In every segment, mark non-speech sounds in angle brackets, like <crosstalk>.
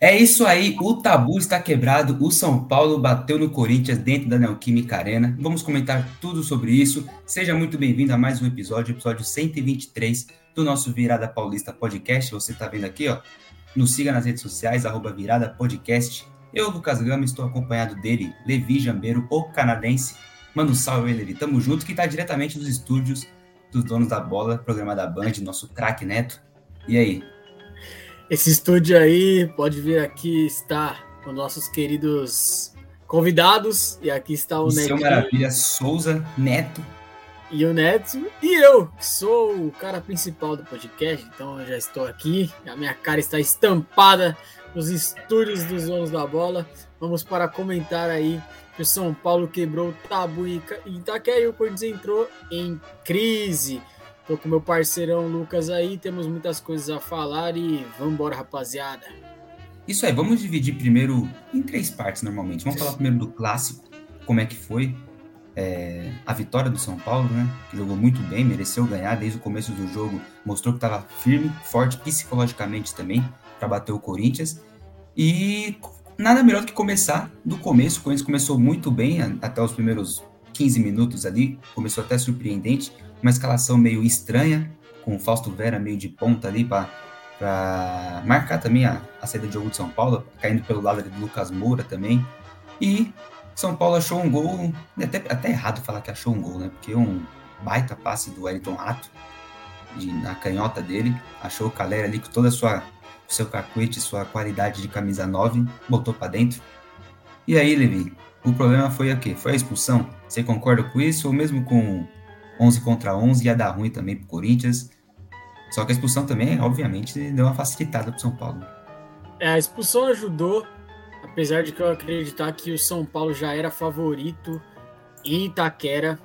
É isso aí, o tabu está quebrado, o São Paulo bateu no Corinthians dentro da Neoquímica Arena. Vamos comentar tudo sobre isso. Seja muito bem-vindo a mais um episódio, episódio 123 do nosso Virada Paulista Podcast. Você está vendo aqui, ó. Nos siga nas redes sociais, arroba Virada Podcast. Eu, Lucas Gama, estou acompanhado dele, Levi Jambeiro, o canadense. Manda um salve Levi. Tamo junto, que está diretamente dos estúdios dos donos da bola, programa da Band, nosso craque Neto. E aí, esse estúdio aí pode vir aqui está com nossos queridos convidados. E aqui está o, Neto. Maravilha, Souza, Neto. E o Neto. E eu, que sou o cara principal do podcast. Então eu já estou aqui. A minha cara está estampada nos estúdios dos donos da bola. Vamos para comentar aí que o São Paulo quebrou o tabu em Itaquera e o Corinthians entrou em crise. Tô com meu parceirão Lucas aí, temos muitas coisas a falar e vamos embora, rapaziada. Isso aí, vamos dividir primeiro em três partes normalmente. Vamos falar primeiro do clássico, como é que foi é, a vitória do São Paulo, né? Que jogou muito bem, mereceu ganhar desde o começo do jogo, mostrou que estava firme, forte psicologicamente também para bater o Corinthians. E nada melhor do que começar do começo. O Corinthians começou muito bem até os primeiros 15 minutos ali, começou até surpreendente uma escalação meio estranha, com o Fausto Vera meio de ponta ali para marcar também a, a saída de jogo de São Paulo, caindo pelo lado do Lucas Moura também. E São Paulo achou um gol, é até, até errado falar que achou um gol, né? Porque um baita passe do Wellington Rato de, na canhota dele, achou o Calera ali com toda a sua seu cacuete, sua qualidade de camisa 9, botou para dentro. E aí, Levi, o problema foi o quê? Foi a expulsão? Você concorda com isso ou mesmo com 11 contra 11 ia dar ruim também pro Corinthians. Só que a expulsão também, obviamente, deu uma facilitada pro São Paulo. É, a expulsão ajudou, apesar de que eu acreditar que o São Paulo já era favorito em Itaquera,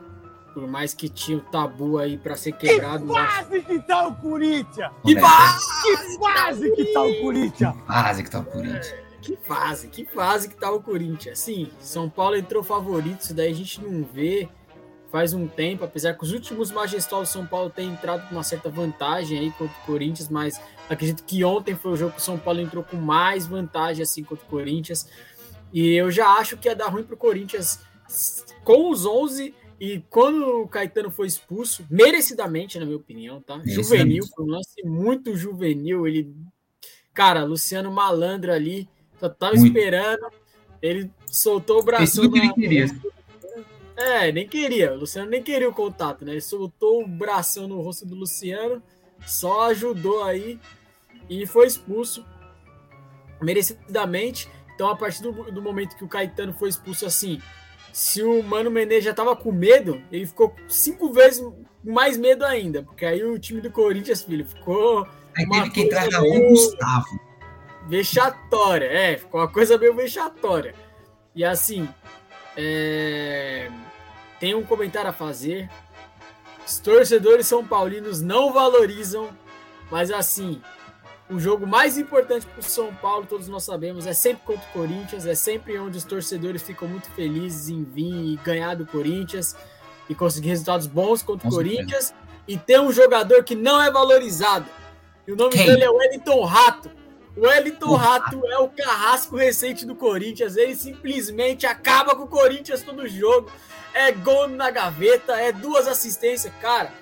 por mais que tinha o tabu aí para ser quebrado. Que fase que tá o Corinthians! Que fase, que tá o Corinthians! Que fase que tá o Corinthians! É, que fase, que fase que tá o Corinthians. Sim, São Paulo entrou favorito, isso daí a gente não vê faz um tempo, apesar que os últimos majestosos São Paulo têm entrado com uma certa vantagem aí contra o Corinthians, mas acredito que ontem foi o jogo que o São Paulo entrou com mais vantagem assim contra o Corinthians. E eu já acho que ia dar ruim para o Corinthians com os 11 e quando o Caetano foi expulso, merecidamente, na minha opinião, tá? Juvenil, foi um lance muito juvenil. Ele, cara, Luciano Malandro ali, só tava muito. esperando. Ele soltou o braço. Tudo que ele queria. É, nem queria. O Luciano nem queria o contato, né? Ele soltou o bração no rosto do Luciano, só ajudou aí e foi expulso merecidamente. Então, a partir do, do momento que o Caetano foi expulso assim, se o Mano Menezes já tava com medo, ele ficou cinco vezes mais medo ainda, porque aí o time do Corinthians, filho, ficou. Aí teve que entrar o Gustavo. Vexatória, é, ficou uma coisa meio vexatória. E assim, é... Tem um comentário a fazer. Os torcedores são paulinos não valorizam, mas assim, o jogo mais importante para o São Paulo, todos nós sabemos, é sempre contra o Corinthians, é sempre onde os torcedores ficam muito felizes em vir e ganhar do Corinthians e conseguir resultados bons contra o Corinthians e ter um jogador que não é valorizado. E o nome Quem? dele é Wellington Rato. O Wellington Rato é o carrasco recente do Corinthians. Ele simplesmente acaba com o Corinthians todo jogo. É gol na gaveta, é duas assistências. Cara,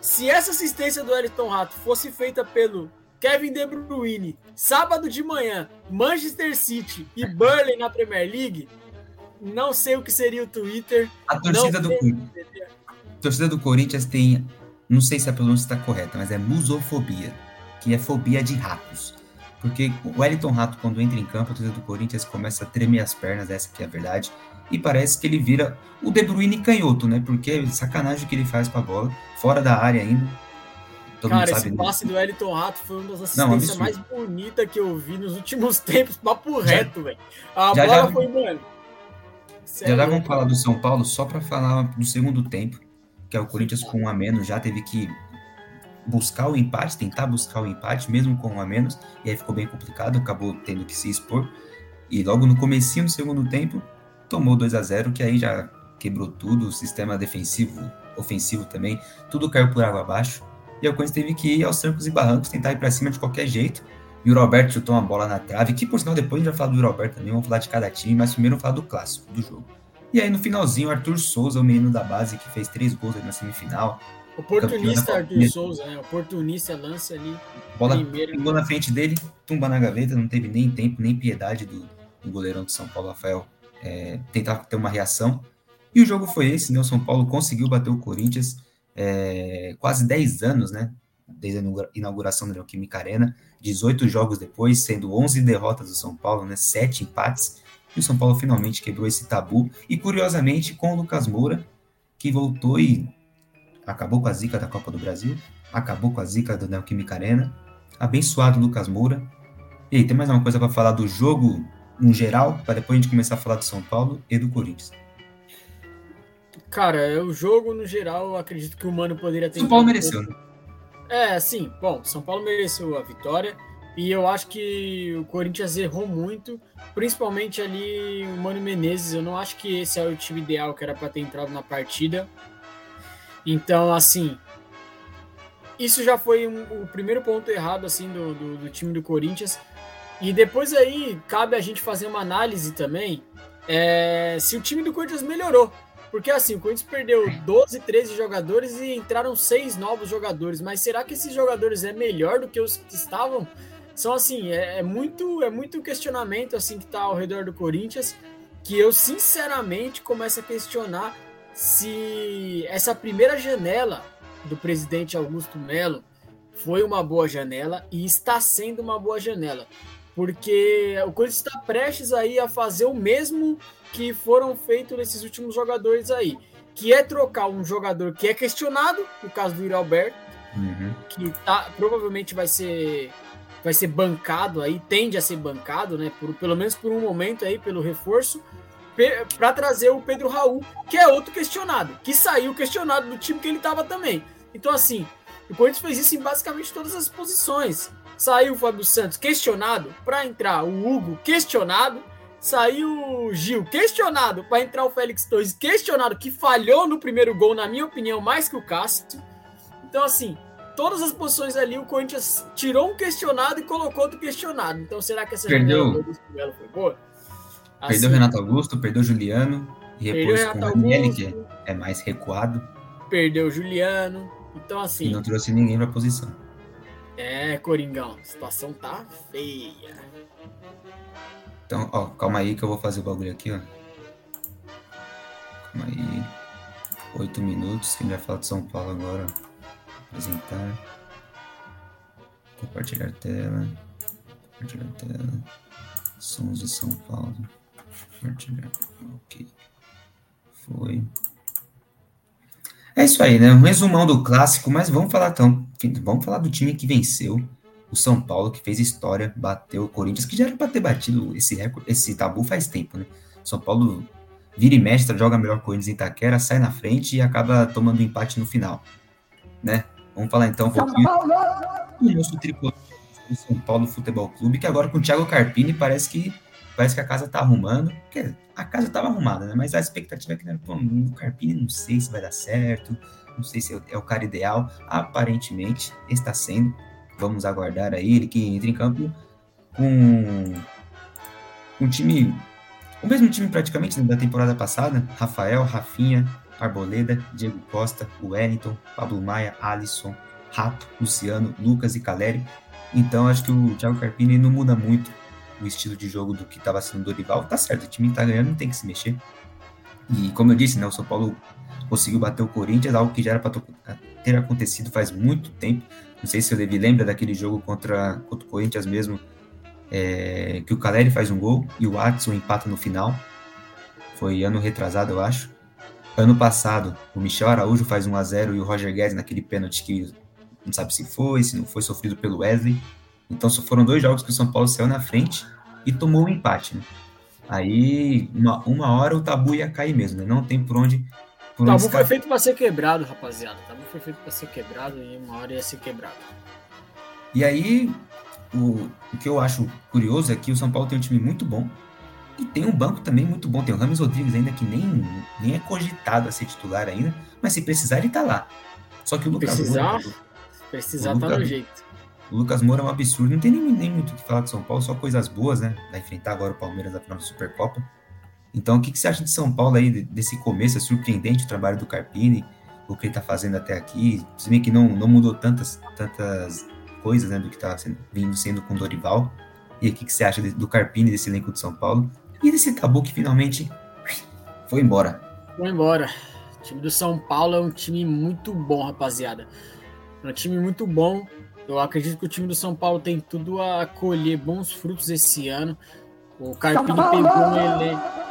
se essa assistência do Wellington Rato fosse feita pelo Kevin De Bruyne, sábado de manhã, Manchester City e Burnley na Premier League, não sei o que seria o Twitter. A torcida do Corinthians. A torcida do Corinthians tem, não sei se a pronúncia está correta, mas é musofobia, que é fobia de ratos. Porque o Wellington Rato, quando entra em campo, a torcida do Corinthians começa a tremer as pernas, essa que é a verdade. E parece que ele vira o De Bruyne canhoto, né? Porque é sacanagem que ele faz com a bola, fora da área ainda. Todo Cara, esse passe do Wellington Rato foi uma das assistências mais bonitas que eu vi nos últimos <laughs> tempos. Papo reto, velho. A já, bola já, foi, mano. Já já vamos falar do São Paulo, só para falar do segundo tempo, que é o Corinthians com um a menos, já teve que buscar o empate, tentar buscar o empate, mesmo com um a menos, e aí ficou bem complicado, acabou tendo que se expor. E logo no comecinho do segundo tempo, tomou 2 a 0 que aí já quebrou tudo, o sistema defensivo, ofensivo também, tudo caiu por água abaixo. E o Corinthians teve que ir aos trancos e barrancos, tentar ir para cima de qualquer jeito. E o Roberto chutou uma bola na trave, que por sinal depois a gente vai falar do Roberto também, vamos falar de cada time, mas primeiro vamos falar do clássico, do jogo. E aí no finalzinho, o Arthur Souza, o menino da base, que fez três gols na semifinal. Oportunista Arthur Souza, né? Oportunista, lança ali. Bola primeiro. pingou na frente dele, tumba na gaveta, não teve nem tempo, nem piedade do, do goleirão de São Paulo, Rafael, é, tentar ter uma reação. E o jogo foi esse, né? O São Paulo conseguiu bater o Corinthians é, quase 10 anos, né? Desde a inauguração da Neoquímica Arena, 18 jogos depois, sendo 11 derrotas do São Paulo, né? 7 empates. E o São Paulo finalmente quebrou esse tabu. E curiosamente, com o Lucas Moura, que voltou e acabou com a zica da Copa do Brasil, acabou com a zica da Neoquímica Arena. Abençoado Lucas Moura. E aí, tem mais uma coisa para falar do jogo no geral, para depois a gente começar a falar do São Paulo e do Corinthians. Cara, é o jogo no geral, eu acredito que o Mano poderia ter. São Paulo mereceu, né? É, sim. Bom, São Paulo mereceu a vitória. E eu acho que o Corinthians errou muito, principalmente ali o Mano Menezes. Eu não acho que esse é o time ideal que era para ter entrado na partida. Então, assim, isso já foi um, o primeiro ponto errado assim do, do, do, time do Corinthians. E depois aí cabe a gente fazer uma análise também é, se o time do Corinthians melhorou. Porque assim, o Corinthians perdeu 12, 13 jogadores e entraram seis novos jogadores. Mas será que esses jogadores é melhor do que os que estavam? São assim, é, é muito é muito questionamento assim que está ao redor do Corinthians que eu sinceramente começo a questionar se essa primeira janela do presidente Augusto Melo foi uma boa janela e está sendo uma boa janela porque o Corinthians está prestes aí a fazer o mesmo que foram feitos nesses últimos jogadores aí, que é trocar um jogador que é questionado, no caso do Yuri Alberto, uhum. que tá, provavelmente vai ser vai ser bancado aí, tende a ser bancado, né, por, pelo menos por um momento aí pelo reforço, para trazer o Pedro Raul, que é outro questionado, que saiu questionado do time que ele estava também. Então assim, o Corinthians fez isso em basicamente todas as posições. Saiu o Fábio Santos questionado para entrar o Hugo questionado. Saiu o Gil questionado para entrar o Félix Torres questionado, que falhou no primeiro gol, na minha opinião, mais que o Cássio. Então, assim, todas as posições ali, o Corinthians tirou um questionado e colocou outro questionado. Então, será que essa perdeu foi boa? Assim, perdeu Renato Augusto, perdeu Juliano e repôs com o Ranielli, que é mais recuado. Perdeu Juliano. Então, assim. E não trouxe ninguém para a posição. É, Coringão, a situação tá feia. Então, ó, calma aí que eu vou fazer o bagulho aqui, ó. Calma aí. Oito minutos, quem vai falar de São Paulo agora? Apresentar. Compartilhar tela. Compartilhar tela. Sons de São Paulo. Compartilhar. Ok. Foi. É isso aí, né? Um resumão do clássico, mas vamos falar então. Vamos falar do time que venceu o São Paulo, que fez história, bateu o Corinthians, que já era para ter batido esse, recorde, esse tabu faz tempo, né? São Paulo vira e mestra, joga melhor Corinthians em Itaquera, sai na frente e acaba tomando empate no final, né? Vamos falar então um pouquinho do nosso tricolor do São Paulo Futebol Clube, que agora com o Thiago Carpini parece que parece que a casa tá arrumando. Porque a casa tava arrumada, né? Mas a expectativa é que, né, pô, o Carpini não sei se vai dar certo, não sei se é o cara ideal. Aparentemente está sendo. Vamos aguardar aí ele que entra em campo com um time, o mesmo time praticamente da temporada passada: Rafael, Rafinha, Arboleda, Diego Costa, Wellington, Pablo Maia, Alisson, Rato, Luciano, Lucas e Caleri. Então acho que o Thiago Carpini não muda muito o estilo de jogo do que estava sendo Dorival, tá certo, o time tá ganhando, não tem que se mexer. E como eu disse, né, o São Paulo conseguiu bater o Corinthians, algo que já era para ter acontecido faz muito tempo. Não sei se o Levi lembra daquele jogo contra, contra o Corinthians mesmo, é, que o Caleri faz um gol e o Watson empata no final. Foi ano retrasado, eu acho. Ano passado, o Michel Araújo faz 1 a 0 e o Roger Guedes naquele pênalti que não sabe se foi, se não foi sofrido pelo Wesley. Então só foram dois jogos que o São Paulo saiu na frente e tomou o um empate, né? Aí, uma, uma hora o tabu ia cair mesmo, né? Não tem por onde. Por o tabu foi feito para ser quebrado, rapaziada. O tabu foi feito para ser quebrado e uma hora ia ser quebrado. E aí, o, o que eu acho curioso é que o São Paulo tem um time muito bom e tem um banco também muito bom. Tem o Rames Rodrigues ainda que nem, nem é cogitado a ser titular ainda, mas se precisar ele tá lá. Só que o Lucas Precisar, Moura, precisar o tá no jeito. O Lucas Moura é um absurdo, não tem nem, nem muito o que falar de São Paulo, só coisas boas, né? Vai enfrentar agora o Palmeiras na final da Supercopa. Então, o que, que você acha de São Paulo aí, desse começo? É surpreendente o trabalho do Carpini, o que ele tá fazendo até aqui. Se bem que não, não mudou tantas, tantas coisas, né, do que tá sendo, vindo sendo com o Dorival. E o que, que você acha do Carpini, desse elenco de São Paulo? E desse tabu que finalmente foi embora. Foi embora. O time do São Paulo é um time muito bom, rapaziada. É um time muito bom. Eu acredito que o time do São Paulo tem tudo a colher bons frutos esse ano. O Carpini pegou um elenco.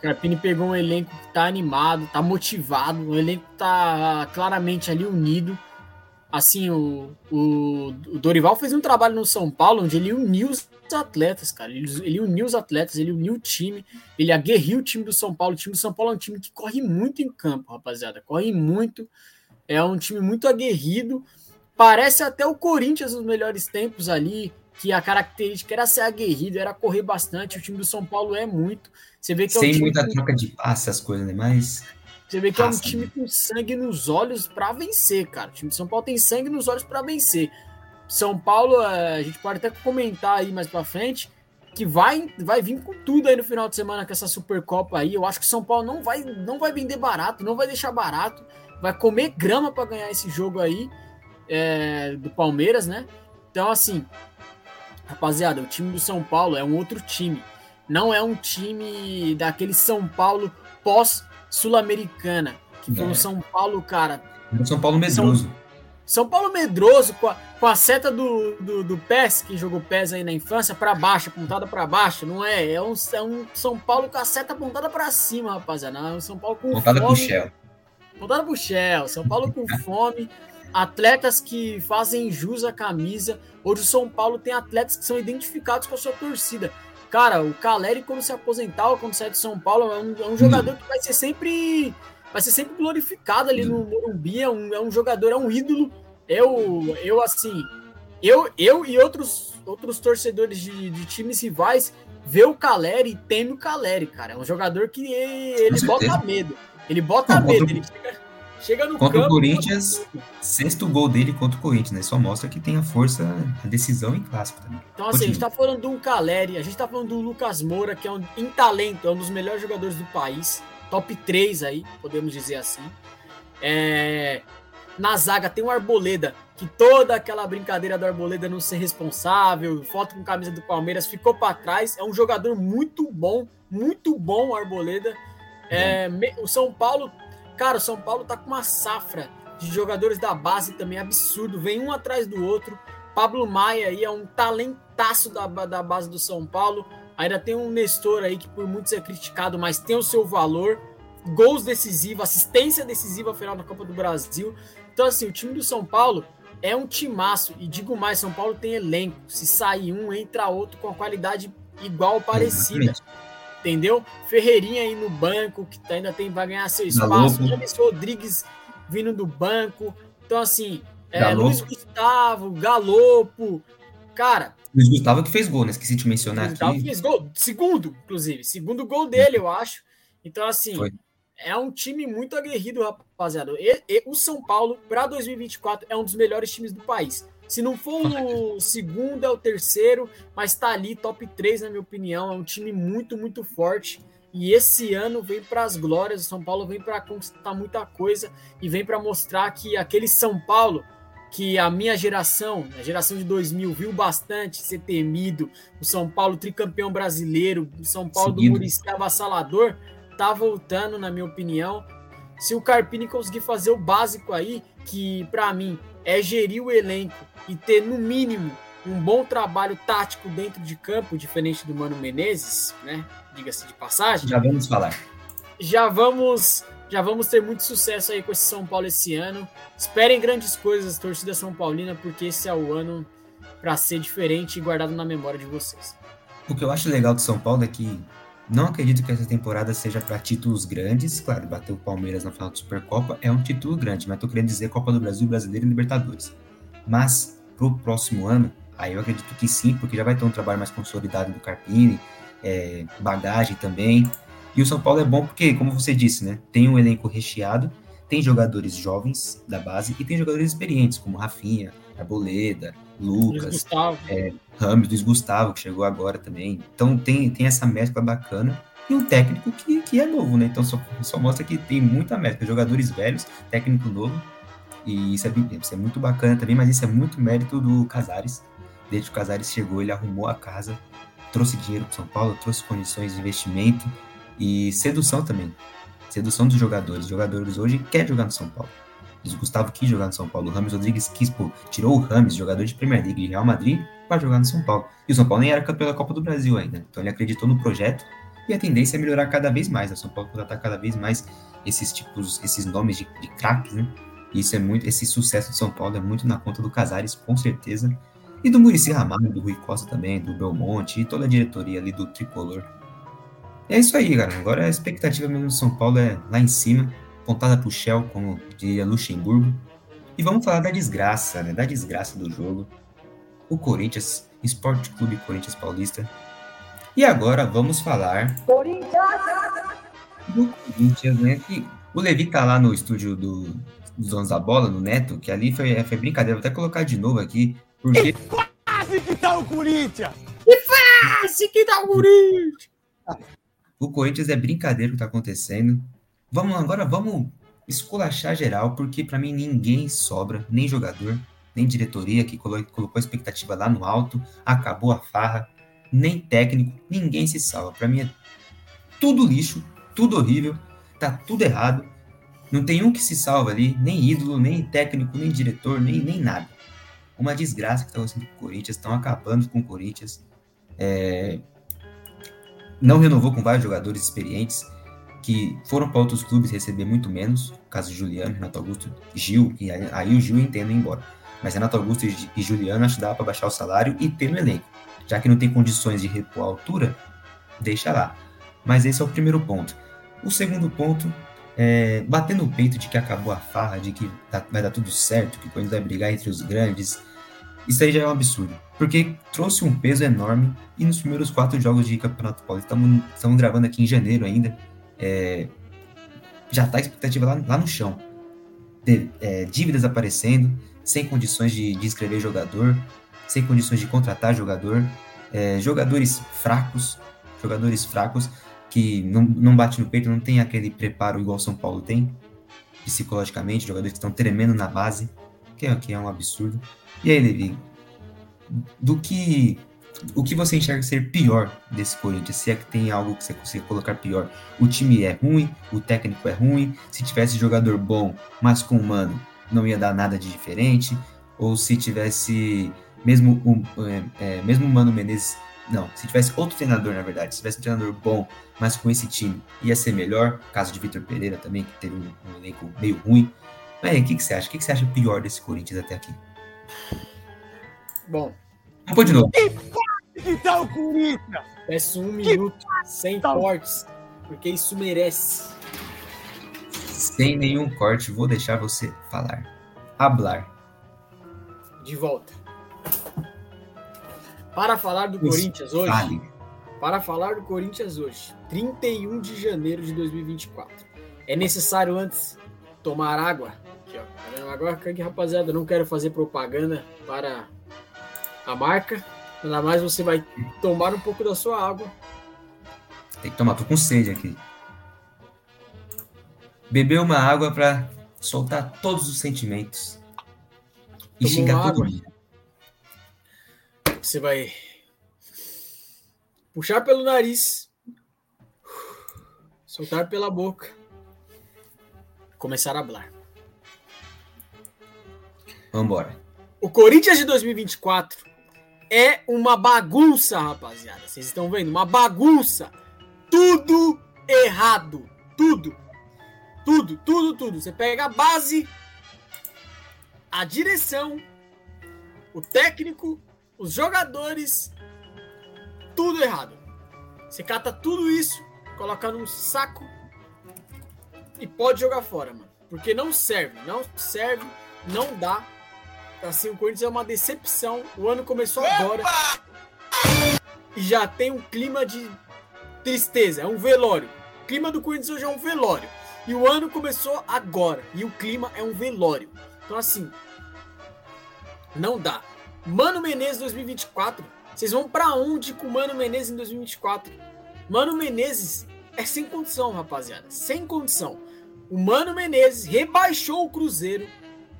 Carpini pegou um elenco que tá animado, tá motivado, o elenco tá claramente ali unido. Assim, o, o, o Dorival fez um trabalho no São Paulo onde ele uniu os atletas, cara. Ele, ele uniu os atletas, ele uniu o time, ele aguerriu o time do São Paulo. O time do São Paulo é um time que corre muito em campo, rapaziada. Corre muito. É um time muito aguerrido. Parece até o Corinthians nos melhores tempos ali, que a característica era ser aguerrido, era correr bastante. O time do São Paulo é muito. Você vê que Sem é um muita troca de passe, as coisas, né? Mas. Você vê que Raça, é um time né? com sangue nos olhos para vencer, cara. O time de São Paulo tem sangue nos olhos para vencer. São Paulo, é, a gente pode até comentar aí mais para frente que vai, vai vir com tudo aí no final de semana com essa Supercopa aí. Eu acho que São Paulo não vai, não vai vender barato, não vai deixar barato, vai comer grama para ganhar esse jogo aí é, do Palmeiras, né? Então, assim, rapaziada, o time do São Paulo é um outro time. Não é um time daquele São Paulo pós-Sul-Americana, que foi um é. São Paulo, cara. Um São Paulo medroso. São, São Paulo medroso, com a, com a seta do, do, do PES, que jogou PES aí na infância, para baixo, apontada para baixo, não é? É um, é um São Paulo com a seta apontada para cima, rapaziada. Não, é um São Paulo com apontada fome. Apontada pro Shell. Apontada pro Shell. São Paulo com <laughs> fome atletas que fazem jus à camisa. Hoje o São Paulo tem atletas que são identificados com a sua torcida. Cara, o Caleri, quando se aposentar ou quando sair de São Paulo, é um, é um jogador que vai ser sempre vai ser sempre glorificado ali no Morumbi. É um, é um jogador, é um ídolo. Eu, eu assim, eu, eu e outros, outros torcedores de, de times rivais vê o Caleri e teme o Caleri, cara. É um jogador que ele bota medo. Ele bota medo. Ele fica Chega no contra campo, o Corinthians, sexto gol dele contra o Corinthians, né? Só mostra que tem a força, a decisão em clássico também. Então, assim, Continua. a gente tá falando do Caleri, a gente tá falando do Lucas Moura, que é um, em talento, é um dos melhores jogadores do país. Top 3 aí, podemos dizer assim. É... Na zaga tem o Arboleda, que toda aquela brincadeira do Arboleda não ser responsável, foto com camisa do Palmeiras, ficou para trás. É um jogador muito bom, muito bom o Arboleda. É, o São Paulo Cara, o São Paulo tá com uma safra de jogadores da base também absurdo, vem um atrás do outro. Pablo Maia aí é um talentaço da, da base do São Paulo. Ainda tem um Nestor aí que por muitos é criticado, mas tem o seu valor. Gols decisivos, assistência decisiva final da Copa do Brasil. Então, assim, o time do São Paulo é um timaço. E digo mais, São Paulo tem elenco. Se sair um, entra outro com a qualidade igual parecida. Exatamente entendeu? Ferreirinha aí no banco, que ainda tem, vai ganhar seu espaço. James Rodrigues vindo do banco. Então, assim, é, Luiz Gustavo, Galopo. Cara. Luiz Gustavo que fez gol, né? Esqueci de mencionar Luiz Gustavo fez gol. Segundo, inclusive. Segundo gol dele, eu acho. Então, assim, Foi. é um time muito aguerrido, rapaziada. E, e, o São Paulo, para 2024, é um dos melhores times do país. Se não for o segundo, é o terceiro, mas tá ali, top 3, na minha opinião. É um time muito, muito forte. E esse ano vem para as glórias. O São Paulo vem para conquistar muita coisa e vem para mostrar que aquele São Paulo que a minha geração, a geração de 2000, viu bastante ser temido. O São Paulo tricampeão brasileiro, o São Paulo Seguindo. do Muricy avassalador, tá voltando, na minha opinião. Se o Carpini conseguir fazer o básico aí, que para mim é gerir o elenco e ter, no mínimo, um bom trabalho tático dentro de campo, diferente do Mano Menezes, né? Diga-se de passagem. Já vamos falar. Já vamos, já vamos ter muito sucesso aí com esse São Paulo esse ano. Esperem grandes coisas, torcida São Paulina, porque esse é o ano para ser diferente e guardado na memória de vocês. O que eu acho legal do São Paulo é que não acredito que essa temporada seja para títulos grandes. Claro, bater o Palmeiras na final da Supercopa é um título grande, mas tô querendo dizer Copa do Brasil, Brasileiro e Libertadores. Mas pro próximo ano, aí eu acredito que sim, porque já vai ter um trabalho mais consolidado do Carpini, é, bagagem também. E o São Paulo é bom porque, como você disse, né, tem um elenco recheado, tem jogadores jovens da base e tem jogadores experientes, como Rafinha, Arboleda, Lucas, Luiz Gustavo. é, Ramos, Luiz Gustavo, que chegou agora também. Então tem, tem essa mescla bacana. E um técnico que, que é novo, né? Então só, só mostra que tem muita mescla. Jogadores velhos, técnico novo. E isso é, bem- isso é muito bacana também, mas isso é muito mérito do Casares. Desde que o Casares chegou, ele arrumou a casa, trouxe dinheiro para São Paulo, trouxe condições de investimento e sedução também. Sedução dos jogadores. Os jogadores hoje querem jogar no São Paulo. Luiz Gustavo quis jogar no São Paulo. O Rames Rodrigues quis, pô, tirou o Rames, jogador de Premier League de Real Madrid, para jogar no São Paulo. E o São Paulo nem era campeão da Copa do Brasil ainda. Então ele acreditou no projeto e a tendência é melhorar cada vez mais. O São Paulo contratar cada vez mais esses tipos, esses nomes de, de craques, né? E isso é muito, esse sucesso do São Paulo é muito na conta do Casares, com certeza. E do Murici Ramalho, do Rui Costa também, do Belmonte e toda a diretoria ali do Tricolor. É isso aí, cara. Agora a expectativa mesmo do São Paulo é lá em cima, pontada pro Shell, como diria Luxemburgo. E vamos falar da desgraça, né? Da desgraça do jogo. O Corinthians, Esporte Clube Corinthians Paulista. E agora vamos falar do Corinthians, né? Que o Levi tá lá no estúdio do, dos Donos da Bola, no Neto, que ali foi, foi brincadeira. Vou até colocar de novo aqui, porque Quase que tá o Corinthians! Esse que dá o Corinthians! O Corinthians é brincadeira o que tá acontecendo. Vamos agora, vamos esculachar geral, porque pra mim ninguém sobra, nem jogador, nem diretoria que colo- colocou a expectativa lá no alto, acabou a farra, nem técnico, ninguém se salva. Pra mim é tudo lixo, tudo horrível, tá tudo errado. Não tem um que se salva ali, nem ídolo, nem técnico, nem diretor, nem, nem nada. Uma desgraça que tá acontecendo com o Corinthians, estão acabando com o Corinthians. É, não renovou com vários jogadores experientes que foram para outros clubes receber muito menos, o caso Juliano, Renato Augusto, Gil, e aí, o Gil entendo ir embora. Mas Renato Augusto e, Juliano acho que dá para baixar o salário e ter no elenco. Já que não tem condições de repor a altura, deixa lá. Mas esse é o primeiro ponto. O segundo ponto é bater no peito de que acabou a farra, de que vai dar tudo certo, que o Corinthians vai brigar entre os grandes. Isso aí já é um absurdo. Porque trouxe um peso enorme e nos primeiros quatro jogos de Campeonato Paulista, estamos estamos gravando aqui em janeiro ainda, é, já está a expectativa lá, lá no chão. De- é, dívidas aparecendo, sem condições de, de inscrever jogador, sem condições de contratar jogador, é, jogadores fracos, jogadores fracos que não, não bate no peito, não tem aquele preparo igual São Paulo tem, psicologicamente, jogadores que estão tremendo na base, que é, que é um absurdo. E aí, Levi, do que o que você enxerga ser pior desse Corinthians? Se é que tem algo que você consiga colocar pior. O time é ruim, o técnico é ruim. Se tivesse jogador bom, mas com humano, não ia dar nada de diferente. Ou se tivesse mesmo o é, é, mesmo Mano Menezes, não, se tivesse outro treinador, na verdade, se tivesse um treinador bom, mas com esse time, ia ser melhor. Caso de Vitor Pereira também, que teve um, um elenco meio ruim. Mas aí, o que, que você acha? O que, que você acha pior desse Corinthians até aqui? Bom, Vamos pôr de novo. Que tá o Corinthians! peço um minuto sem cortes, porque isso merece. Sem nenhum corte, vou deixar você falar. Hablar. De volta. Para falar do Isso, Corinthians hoje, Fale. para falar do Corinthians hoje, 31 de janeiro de 2024. É necessário antes tomar água. Aqui, ó. Tá vendo? Agora, aqui, rapaziada, não quero fazer propaganda para a marca. Ainda mais você vai tomar um pouco da sua água. Tem que tomar, tô com sede aqui. Beber uma água pra soltar todos os sentimentos. E Tomou xingar todo mundo. Você vai puxar pelo nariz, soltar pela boca, começar a hablar. Vambora. O Corinthians de 2024 é uma bagunça, rapaziada. Vocês estão vendo? Uma bagunça. Tudo errado. Tudo. Tudo, tudo, tudo. Você pega a base, a direção, o técnico, os jogadores, tudo errado. Você cata tudo isso, coloca num saco e pode jogar fora, mano. Porque não serve, não serve, não dá. Assim, o Corinthians é uma decepção. O ano começou agora. E já tem um clima de tristeza. É um velório. O clima do Corinthians hoje é um velório. E o ano começou agora. E o clima é um velório. Então, assim. Não dá. Mano Menezes 2024. Vocês vão para onde com Mano Menezes em 2024? Mano Menezes é sem condição, rapaziada. Sem condição. O Mano Menezes rebaixou o Cruzeiro.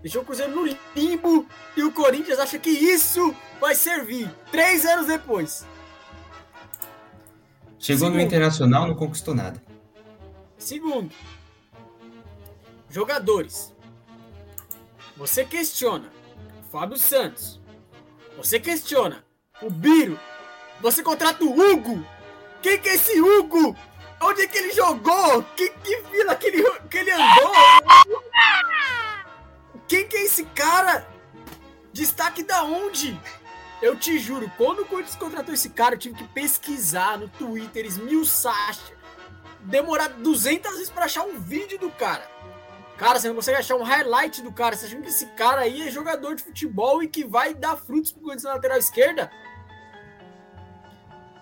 Deixou o Cruzeiro no limbo. E o Corinthians acha que isso vai servir. Três anos depois. Chegou Segundo. no Internacional, não conquistou nada. Segundo, jogadores. Você questiona o Fábio Santos. Você questiona o Biro. Você contrata o Hugo. Quem que é esse Hugo? Onde é que ele jogou? Que, que vila que ele, que ele andou? <laughs> Quem que é esse cara? Destaque da onde? Eu te juro, quando o Corinthians contratou esse cara, eu tive que pesquisar no Twitter, esmiuçar, demorar 200 vezes para achar um vídeo do cara. Cara, você não consegue achar um highlight do cara. Você acha que esse cara aí é jogador de futebol e que vai dar frutos pro Corinthians na lateral esquerda?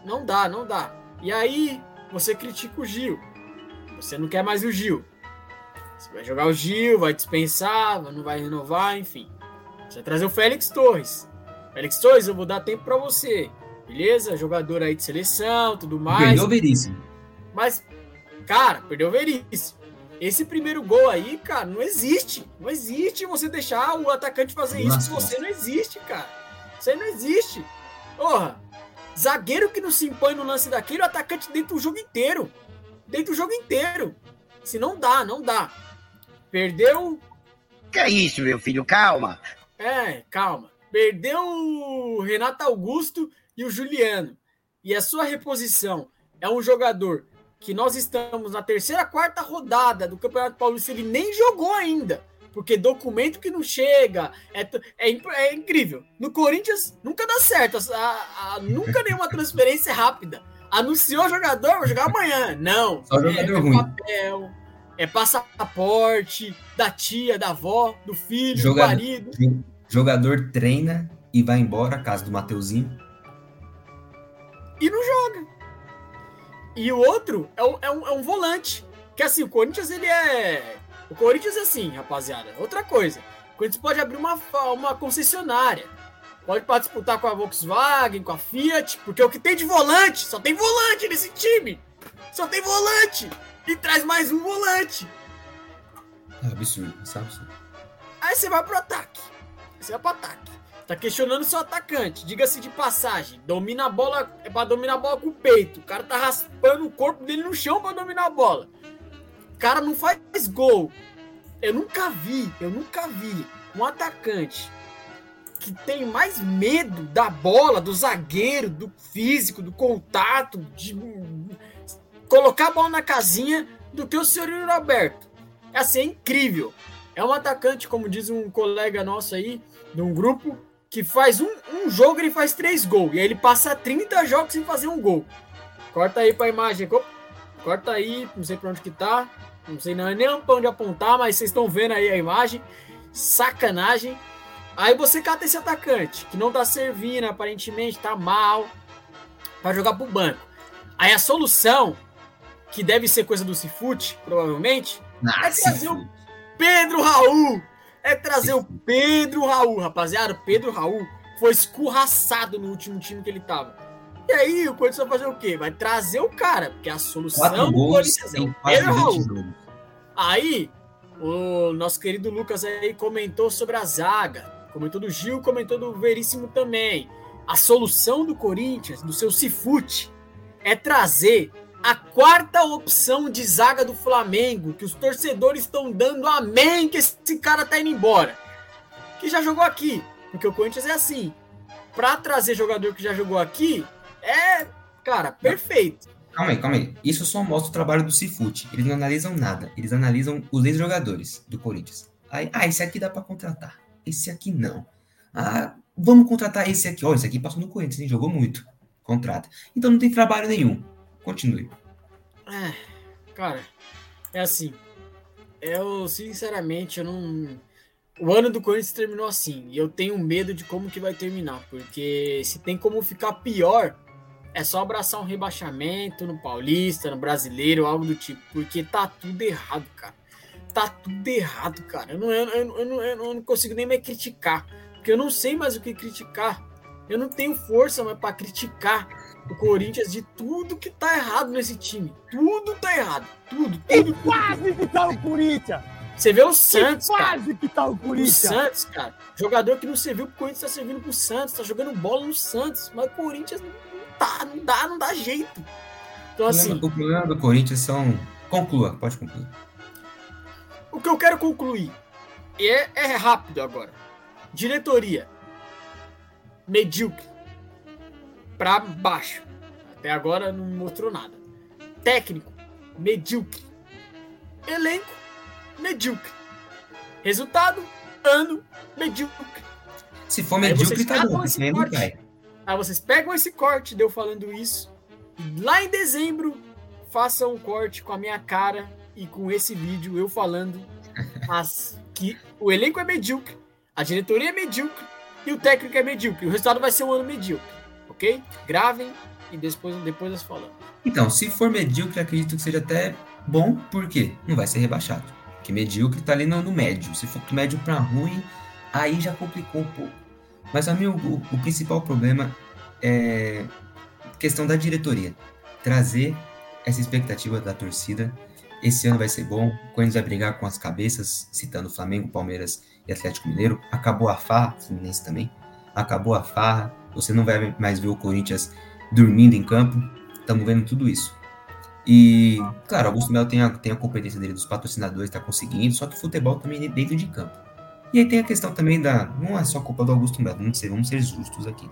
Não dá, não dá. E aí, você critica o Gil. Você não quer mais o Gil. Você vai jogar o Gil, vai dispensar, não vai renovar, enfim. Você vai trazer o Félix Torres. Félix Torres, eu vou dar tempo para você. Beleza? Jogador aí de seleção, tudo mais. Perdeu o Veríssimo. Mas, cara, perdeu o Veríssimo. Esse primeiro gol aí, cara, não existe. Não existe você deixar o atacante fazer Nossa. isso você. Não existe, cara. Aí não existe. Porra, zagueiro que não se impõe no lance daquele, o atacante dentro do jogo inteiro. Dentro do jogo inteiro. Se não dá, não dá. Perdeu. Que é isso, meu filho? Calma. É, calma. Perdeu o Renato Augusto e o Juliano. E a sua reposição é um jogador que nós estamos na terceira, quarta rodada do Campeonato Paulista, ele nem jogou ainda. Porque documento que não chega é, é, é incrível. No Corinthians nunca dá certo. A, a, nunca nenhuma transferência rápida. Anunciou o jogador, vou jogar amanhã. Não. Só jogador é, ruim. papel, é passaporte da tia, da avó, do filho, jogador, do marido. Jogador treina e vai embora, caso do Mateuzinho. E não joga. E o outro é um, é um, é um volante. Que assim, o Corinthians ele é. O Corinthians é assim, rapaziada. Outra coisa. O Corinthians pode abrir uma, uma concessionária. Pode disputar com a Volkswagen, com a Fiat, porque o que tem de volante, só tem volante nesse time. Só tem volante. E traz mais um volante. É absurdo, sabe? Aí você vai pro ataque. Você vai pro ataque. Tá questionando seu atacante. Diga-se de passagem. Domina a bola. É pra dominar a bola com o peito. O cara tá raspando o corpo dele no chão pra dominar a bola. O cara não faz gol. Eu nunca vi, eu nunca vi um atacante que tem mais medo da bola, do zagueiro, do físico, do contato, de colocar a bola na casinha do que o senhor Roberto. É assim, é incrível. É um atacante, como diz um colega nosso aí, de um grupo, que faz um, um jogo ele faz três gols. E aí ele passa 30 jogos sem fazer um gol. Corta aí pra imagem. Corta aí, não sei pra onde que tá. Não sei não, nem pra onde apontar, mas vocês estão vendo aí a imagem. Sacanagem. Aí você cata esse atacante, que não tá servindo, aparentemente tá mal, para jogar pro banco. Aí a solução, que deve ser coisa do Cifute, provavelmente, Nossa, é trazer o Pedro Raul é trazer o Pedro Raul, rapaziada. O Pedro Raul foi escorraçado no último time que ele tava. E aí, o Corinthians vai fazer o quê? Vai trazer o cara, porque a solução do Corinthians é o Pedro Raul. Aí, o nosso querido Lucas aí comentou sobre a zaga. Comentou do Gil, comentou do Veríssimo também. A solução do Corinthians, do seu Cifute, é trazer a quarta opção de zaga do Flamengo, que os torcedores estão dando amém que esse cara tá indo embora. Que já jogou aqui. Porque o Corinthians é assim. Pra trazer jogador que já jogou aqui, é, cara, perfeito. Calma aí, calma aí. Isso só mostra o trabalho do Cifute. Eles não analisam nada. Eles analisam os ex-jogadores do Corinthians. Aí, ah, esse aqui dá para contratar. Esse aqui não. Ah, vamos contratar esse aqui. Ó, esse aqui passou no Corinthians, hein? jogou muito. Contrata. Então não tem trabalho nenhum. Continue. É, cara, é assim. Eu, sinceramente, eu não. O ano do Corinthians terminou assim. E eu tenho medo de como que vai terminar. Porque se tem como ficar pior, é só abraçar um rebaixamento no Paulista, no Brasileiro, algo do tipo, porque tá tudo errado, cara. Tá tudo errado, cara. Eu não, eu, eu, eu, eu não consigo nem me criticar, porque eu não sei mais o que criticar. Eu não tenho força mais para criticar o Corinthians de tudo que tá errado nesse time. Tudo tá errado. Tudo, tudo. E quase que tá o Corinthians! Você vê o Santos, e quase cara. que tá o Corinthians! O Santos, cara. Jogador que não serviu pro Corinthians tá servindo pro Santos, tá jogando bola no Santos. Mas o Corinthians não tá, não dá, não dá jeito. Então, assim. O problema do Corinthians são. Conclua, pode concluir. O que eu quero concluir é, é rápido agora. Diretoria. Medíocre para baixo. Até agora não mostrou nada. Técnico, medíocre. Elenco, medíocre. Resultado, ano, medíocre. Se for medíocre, tá bom. Esse corte, Aí vocês pegam esse corte de eu falando isso. E lá em dezembro, façam um corte com a minha cara e com esse vídeo eu falando as, que o elenco é medíocre, a diretoria é medíocre e o técnico é medíocre. O resultado vai ser um ano medíocre ok? Gravem e depois, depois nós falamos. Então, se for medíocre, acredito que seja até bom, porque não vai ser rebaixado. Porque medíocre tá ali no, no médio. Se for médio para ruim, aí já complicou um pouco. Mas a mim, o, o principal problema é questão da diretoria. Trazer essa expectativa da torcida. Esse ano vai ser bom. O Corinthians vai brigar com as cabeças, citando Flamengo, Palmeiras e Atlético Mineiro. Acabou a farra, Fluminense também. Acabou a farra você não vai mais ver o Corinthians dormindo em campo. Estamos vendo tudo isso. E, claro, Augusto Melo tem a, tem a competência dele dos patrocinadores, está conseguindo, só que futebol também é dentro de campo. E aí tem a questão também da. Não é só culpa do Augusto Melo, vamos ser, vamos ser justos aqui.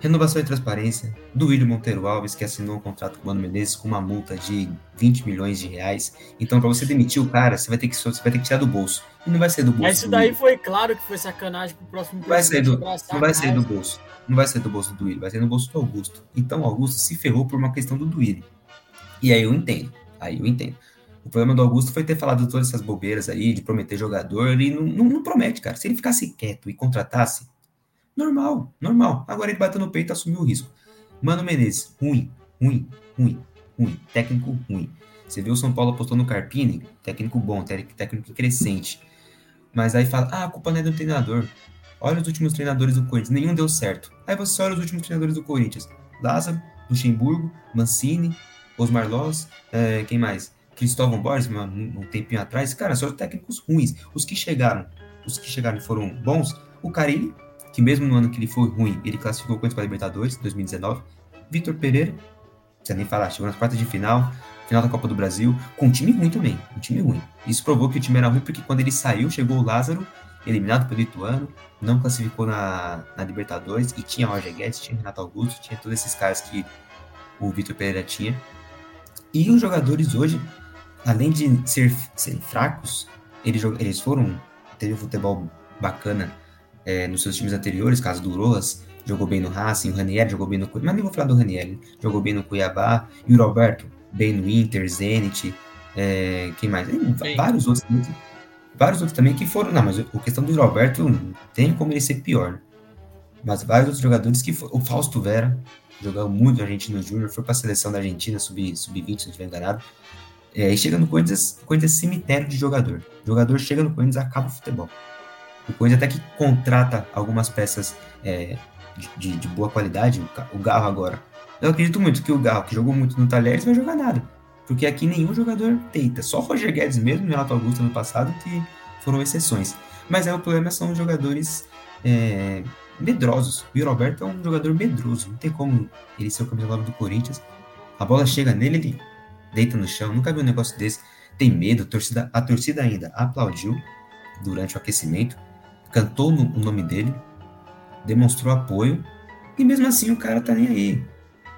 Renovação e transparência do William Monteiro Alves, que assinou um contrato com o Mano Menezes com uma multa de 20 milhões de reais. Então, para você demitir o cara, você vai ter que, você vai ter que tirar do bolso. E não vai ser do bolso. Mas isso daí foi claro que foi sacanagem pro próximo vai ser do, Não vai sair do bolso. Não vai ser do bolso do Duílio, vai ser no bolso do Augusto. Então, o Augusto se ferrou por uma questão do Duílio. E aí eu entendo. Aí eu entendo. O problema do Augusto foi ter falado todas essas bobeiras aí, de prometer jogador. Ele não, não, não promete, cara. Se ele ficasse quieto e contratasse, Normal, normal. Agora ele bateu no peito e assumiu o risco. Mano Menezes, ruim, ruim, ruim, ruim. Técnico ruim. Você viu o São Paulo apostou no Carpini? Técnico bom, técnico crescente. Mas aí fala, ah, a culpa não é do treinador. Olha os últimos treinadores do Corinthians, nenhum deu certo. Aí você olha os últimos treinadores do Corinthians. Lázaro, Luxemburgo, Mancini, Osmar Loz, é, quem mais? Cristóvão Borges, um, um tempinho atrás. Cara, são técnicos ruins. Os que chegaram, os que chegaram foram bons. O Carilli, que mesmo no ano que ele foi ruim, ele classificou o Corinthians para a Libertadores, 2019. Vitor Pereira, precisa nem falar, chegou nas quartas de final, final da Copa do Brasil, com um time ruim também, um time ruim. Isso provou que o time era ruim porque quando ele saiu, chegou o Lázaro, eliminado pelo Ituano, não classificou na, na Libertadores, e tinha Roger Guedes, tinha Renato Augusto, tinha todos esses caras que o Vitor Pereira tinha. E os jogadores hoje, além de ser, serem fracos, eles, eles foram, teve um futebol bacana é, nos seus times anteriores, caso do Rojas, jogou bem no Racing, o Raniel jogou bem no Cuiabá, mas nem vou falar do Raniel, jogou bem no Cuiabá, e o Roberto, bem no Inter, Zenit, é, quem mais? Tem vários outros vários outros também que foram, não, mas a questão do Roberto tem como ele ser pior, mas vários outros jogadores que o Fausto Vera, jogou muito no Argentina Júnior, foi para a seleção da Argentina, sub-20, sub se não estiver enganado, é, e chega no Corinthians, Corinthians é cemitério de jogador. O jogador chega no Corinthians acaba o futebol. O Corinthians até que contrata algumas peças é, de, de, boa qualidade, o Garro agora. Eu acredito muito que o Garro, que jogou muito no Talheres, vai jogar nada. Porque aqui nenhum jogador tenta. Só Roger Guedes mesmo e Renato Augusto no passado que foram exceções. Mas aí o problema são os jogadores é, medrosos. O Roberto é um jogador medroso. Não tem como ele ser o camisa do Corinthians. A bola chega nele, ele deita no chão. Nunca vi um negócio desse. Tem medo. A torcida, a torcida ainda aplaudiu durante o aquecimento cantou no, o nome dele, demonstrou apoio, e mesmo assim o cara tá nem aí.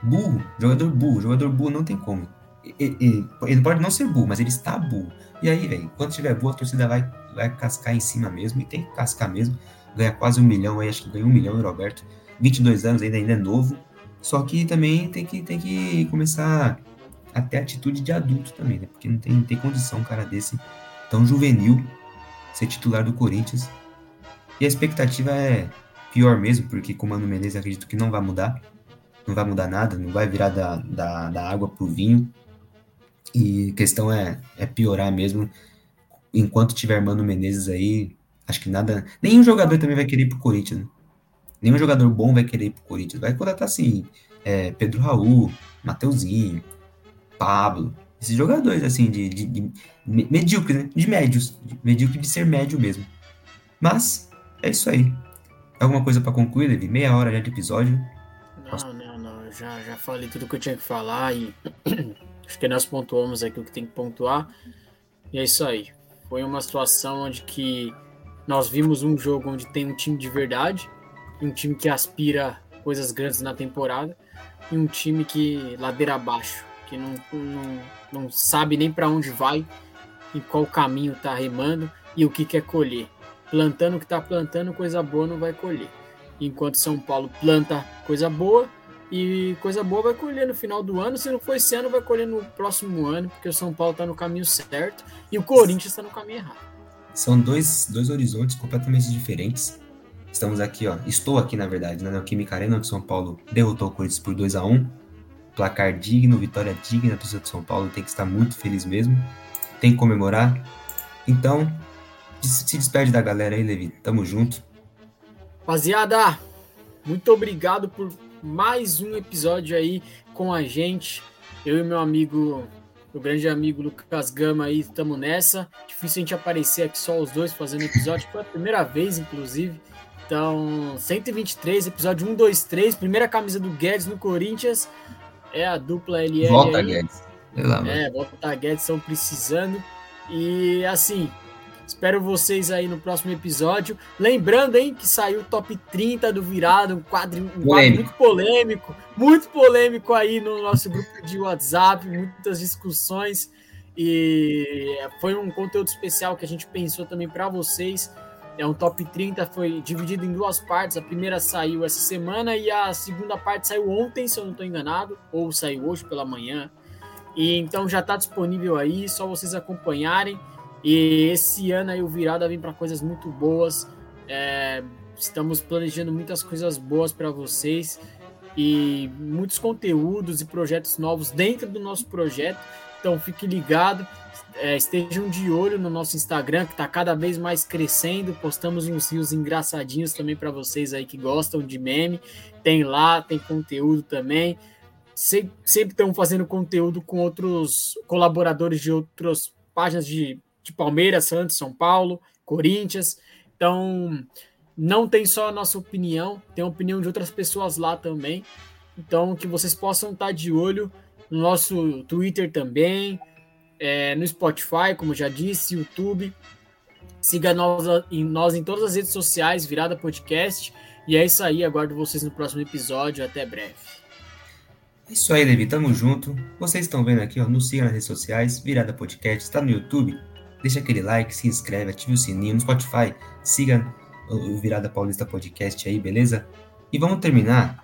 Burro, jogador burro, jogador burro não tem como. Ele, ele pode não ser burro, mas ele está burro. E aí, velho, quando tiver burro, a torcida vai, vai cascar em cima mesmo, e tem que cascar mesmo. Ganha quase um milhão aí, acho que ganhou um milhão o Roberto. 22 anos ainda, ainda é novo. Só que também tem que, tem que começar a ter atitude de adulto também, né? Porque não tem, tem condição um cara desse tão juvenil ser titular do Corinthians e a expectativa é pior mesmo, porque com o Mano Menezes acredito que não vai mudar. não vai mudar nada, não vai virar da, da, da água pro vinho. E a questão é, é piorar mesmo. Enquanto tiver Mano Menezes aí, acho que nada. Nenhum jogador também vai querer ir pro Corinthians. Né? Nenhum jogador bom vai querer ir pro Corinthians. Vai contratar assim, é, Pedro Raul, Mateuzinho, Pablo. Esses jogadores assim, de, de, de medíocres, né? De médios. De, medíocre de ser médio mesmo. Mas, é isso aí. Alguma coisa para concluir, Levi? Meia hora já de episódio. Não, não, não. Já, já falei tudo que eu tinha que falar e <clears throat> acho que nós pontuamos aqui o que tem que pontuar. E é isso aí. Foi uma situação onde que nós vimos um jogo onde tem um time de verdade, um time que aspira coisas grandes na temporada e um time que ladeira abaixo, que não, não, não sabe nem para onde vai, em qual caminho está remando e o que quer colher. Plantando o que está plantando, coisa boa não vai colher. Enquanto São Paulo planta coisa boa e coisa boa vai colher no final do ano. Se não for esse ano, vai colher no próximo ano, porque o São Paulo está no caminho certo e o Corinthians está no caminho errado. São dois, dois horizontes completamente diferentes. Estamos aqui, ó. Estou aqui, na verdade, na Neoquímica Arena, onde São Paulo derrotou o Corinthians por 2 a 1 Placar digno, vitória digna. A torcida de São Paulo tem que estar muito feliz mesmo. Tem que comemorar. Então, se despede da galera aí, Levi. Tamo junto. Rapaziada, muito obrigado por mais um episódio aí com a gente. Eu e meu amigo, meu grande amigo Lucas Gama aí, estamos nessa. Difícil a gente aparecer aqui só os dois fazendo episódio, foi a primeira vez, inclusive. Então, 123, episódio 1, 2, 3, primeira camisa do Guedes no Corinthians. É a dupla LL. Volta, aí. Guedes. É, volta Guedes, estão precisando. E assim, espero vocês aí no próximo episódio. Lembrando, hein, que saiu o top 30 do virado, um quadro, um quadro muito polêmico, muito polêmico aí no nosso grupo de WhatsApp, muitas discussões. E foi um conteúdo especial que a gente pensou também para vocês. É um top 30, foi dividido em duas partes. A primeira saiu essa semana e a segunda parte saiu ontem, se eu não estou enganado, ou saiu hoje pela manhã. E então já está disponível aí, só vocês acompanharem. E esse ano aí o Virada vem para coisas muito boas. É, estamos planejando muitas coisas boas para vocês e muitos conteúdos e projetos novos dentro do nosso projeto. Então fique ligado, é, estejam de olho no nosso Instagram, que está cada vez mais crescendo. Postamos uns rios engraçadinhos também para vocês aí que gostam de meme. Tem lá, tem conteúdo também. Se, sempre estamos fazendo conteúdo com outros colaboradores de outras páginas de, de Palmeiras, Santos, São Paulo, Corinthians. Então, não tem só a nossa opinião, tem a opinião de outras pessoas lá também. Então, que vocês possam estar de olho no nosso Twitter também, é, no Spotify, como já disse, YouTube. Siga nós em, nós em todas as redes sociais, Virada Podcast. E é isso aí, aguardo vocês no próximo episódio. Até breve. É isso aí, Levi, tamo junto. Vocês estão vendo aqui, ó, nos siga nas redes sociais, Virada Podcast, está no YouTube. Deixa aquele like, se inscreve, ative o sininho no Spotify, siga o Virada Paulista Podcast aí, beleza? E vamos terminar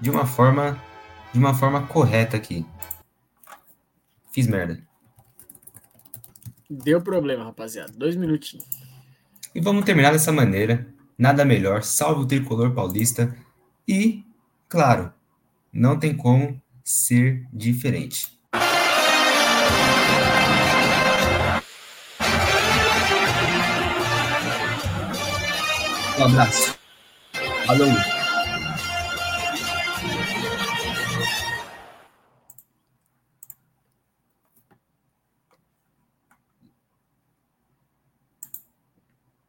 de uma forma de uma forma correta aqui. Fiz merda. Deu problema, rapaziada. Dois minutinhos. E vamos terminar dessa maneira. Nada melhor, salve o tricolor paulista. E, claro, não tem como ser diferente. Um abraço. Falou.